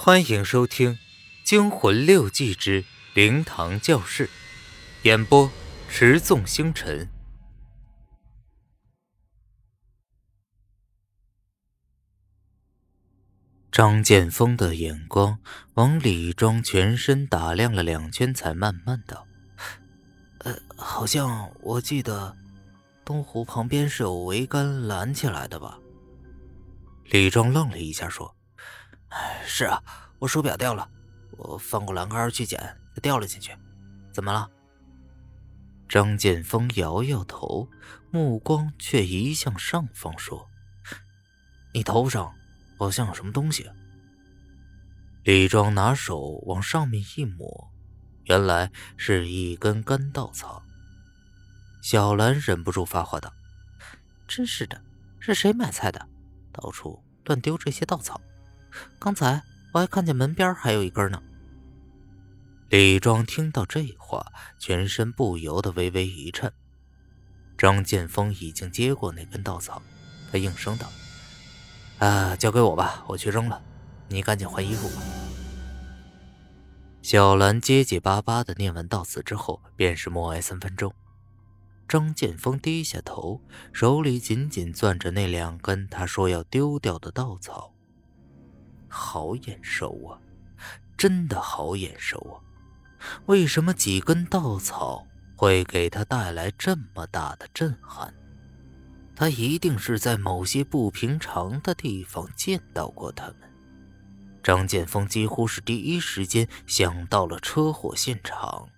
欢迎收听《惊魂六记之灵堂教室》，演播：持纵星辰。张建锋的眼光往李庄全身打量了两圈，才慢慢道：“呃，好像我记得东湖旁边是有桅杆拦起来的吧？”李庄愣了一下，说。是啊，我手表掉了，我翻过栏杆去捡，掉了进去。怎么了？张剑锋摇摇头，目光却移向上方，说：“你头上好像有什么东西。”李庄拿手往上面一抹，原来是一根干稻草。小兰忍不住发话道：“真是的，是谁买菜的？到处乱丢这些稻草。”刚才我还看见门边还有一根呢。李庄听到这话，全身不由得微微一颤。张剑锋已经接过那根稻草，他应声道：“啊，交给我吧，我去扔了。你赶紧换衣服吧。”小兰结结巴巴的念完悼词之后，便是默哀三分钟。张剑锋低下头，手里紧紧攥着那两根他说要丢掉的稻草。好眼熟啊，真的好眼熟啊！为什么几根稻草会给他带来这么大的震撼？他一定是在某些不平常的地方见到过他们。张剑锋几乎是第一时间想到了车祸现场。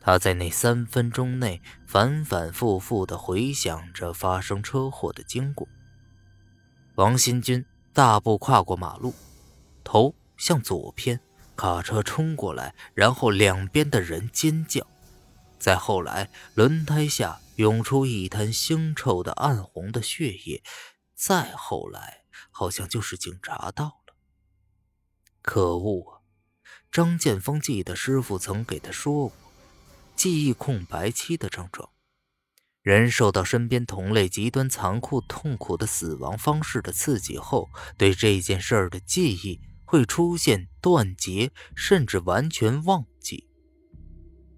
他在那三分钟内反反复复地回想着发生车祸的经过。王新军。大步跨过马路，头向左偏，卡车冲过来，然后两边的人尖叫。再后来，轮胎下涌出一滩腥臭的暗红的血液。再后来，好像就是警察到了。可恶啊！张建峰记得师傅曾给他说过，记忆空白期的症状。人受到身边同类极端残酷、痛苦的死亡方式的刺激后，对这件事儿的记忆会出现断节，甚至完全忘记。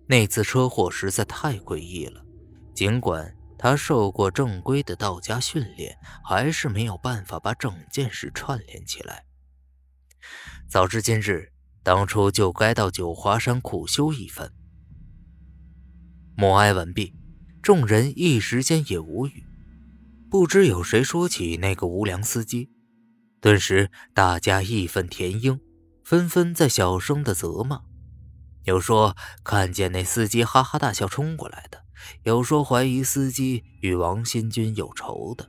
那次车祸实在太诡异了，尽管他受过正规的道家训练，还是没有办法把整件事串联起来。早知今日，当初就该到九华山苦修一番。默哀完毕。众人一时间也无语，不知有谁说起那个无良司机，顿时大家义愤填膺，纷纷在小声的责骂。有说看见那司机哈哈大笑冲过来的，有说怀疑司机与王新军有仇的，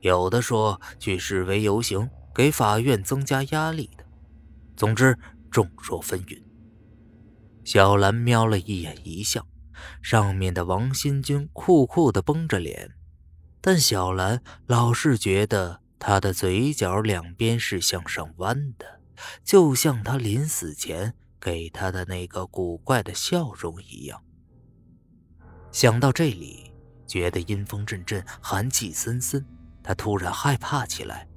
有的说去示威游行给法院增加压力的。总之众说纷纭。小兰瞄了一眼，一笑。上面的王新军酷酷的绷着脸，但小兰老是觉得他的嘴角两边是向上弯的，就像他临死前给他的那个古怪的笑容一样。想到这里，觉得阴风阵阵，寒气森森，他突然害怕起来：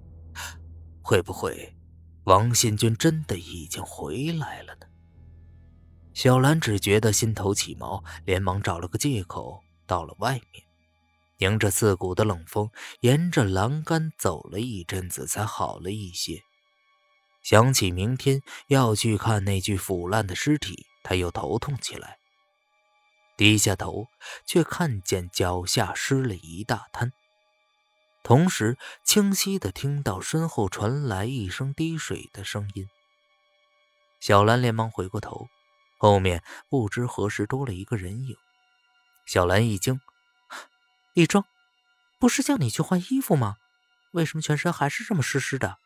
会不会王新军真的已经回来了呢？小兰只觉得心头起毛，连忙找了个借口到了外面，迎着刺骨的冷风，沿着栏杆走了一阵子，才好了一些。想起明天要去看那具腐烂的尸体，他又头痛起来。低下头，却看见脚下湿了一大滩，同时清晰的听到身后传来一声滴水的声音。小兰连忙回过头。后面不知何时多了一个人影，小兰一惊：“李庄，不是叫你去换衣服吗？为什么全身还是这么湿湿的？”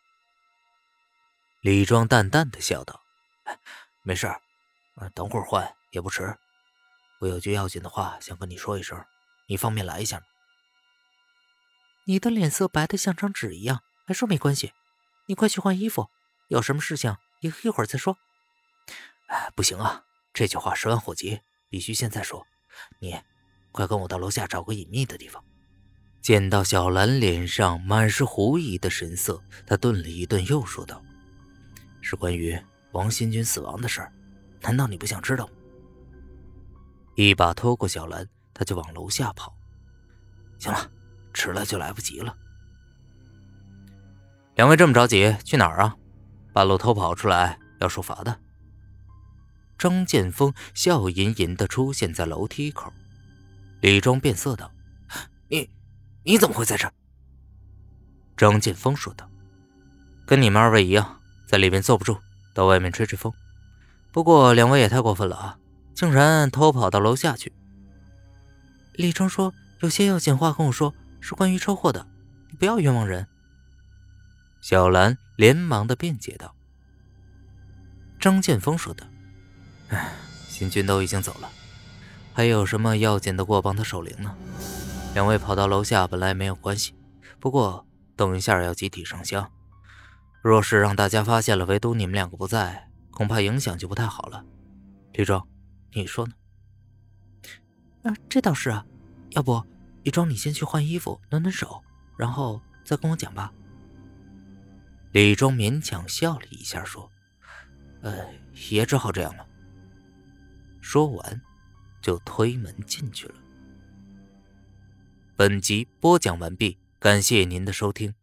李庄淡淡的笑道：“没事儿，等会儿换也不迟。我有句要紧的话想跟你说一声，你方便来一下吗？”你的脸色白的像张纸一样，还说没关系？你快去换衣服，有什么事情一一会儿再说。哎，不行啊！这句话十万火急，必须现在说。你，快跟我到楼下找个隐秘的地方。见到小兰脸上满是狐疑的神色，他顿了一顿，又说道：“是关于王新军死亡的事儿，难道你不想知道？一把拖过小兰，他就往楼下跑。行了，迟了就来不及了。两位这么着急去哪儿啊？半路偷跑出来要受罚的。张建锋笑吟吟的出现在楼梯口，李庄变色道：“你，你怎么会在这？”张建锋说道：“跟你们二位一样，在里面坐不住，到外面吹吹风。不过两位也太过分了啊，竟然偷跑到楼下去。”李庄说：“有些要紧话跟我说，是关于车祸的，你不要冤枉人。”小兰连忙的辩解道：“张建锋说道，哎，新军都已经走了，还有什么要紧的过帮他守灵呢？两位跑到楼下本来没有关系，不过等一下要集体上香，若是让大家发现了，唯独你们两个不在，恐怕影响就不太好了。李庄，你说呢？”“啊，这倒是啊，要不李庄你先去换衣服，暖暖手，然后再跟我讲吧。”李庄勉强笑了一下，说：“呃，也只好这样了。”说完，就推门进去了。本集播讲完毕，感谢您的收听。